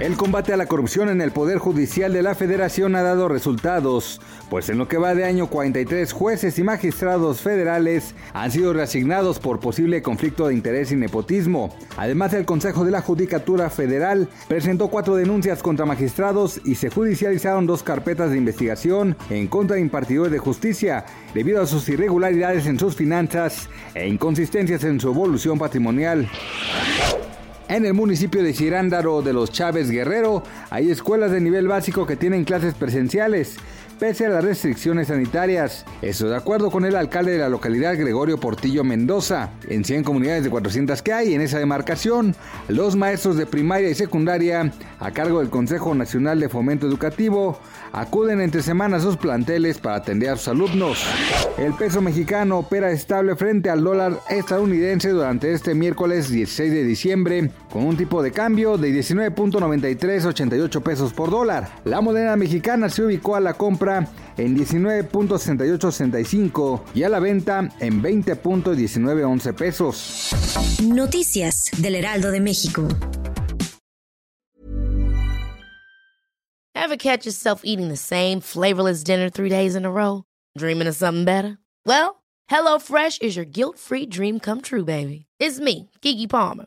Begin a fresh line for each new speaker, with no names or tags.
El combate a la corrupción en el Poder Judicial de la Federación ha dado resultados, pues en lo que va de año 43 jueces y magistrados federales han sido reasignados por posible conflicto de interés y nepotismo. Además, el Consejo de la Judicatura Federal presentó cuatro denuncias contra magistrados y se judicializaron dos carpetas de investigación en contra de impartidores de justicia debido a sus irregularidades en sus finanzas e inconsistencias en su evolución patrimonial. En el municipio de Cirándaro de los Chávez Guerrero hay escuelas de nivel básico que tienen clases presenciales, pese a las restricciones sanitarias. Eso de acuerdo con el alcalde de la localidad Gregorio Portillo Mendoza. En 100 comunidades de 400 que hay en esa demarcación, los maestros de primaria y secundaria, a cargo del Consejo Nacional de Fomento Educativo, acuden entre semanas a sus planteles para atender a sus alumnos. El peso mexicano opera estable frente al dólar estadounidense durante este miércoles 16 de diciembre, con un tipo de cambio de 19.9388 pesos por dólar. La moneda mexicana se ubicó a la compra en 19.6865 y a la venta en 20.1911 pesos.
Noticias del Heraldo de México.
Ever catch yourself eating the same flavorless dinner three days in a row? Dreaming of something better? Well, HelloFresh is your guilt-free dream come true, baby. It's me, Kiki Palmer.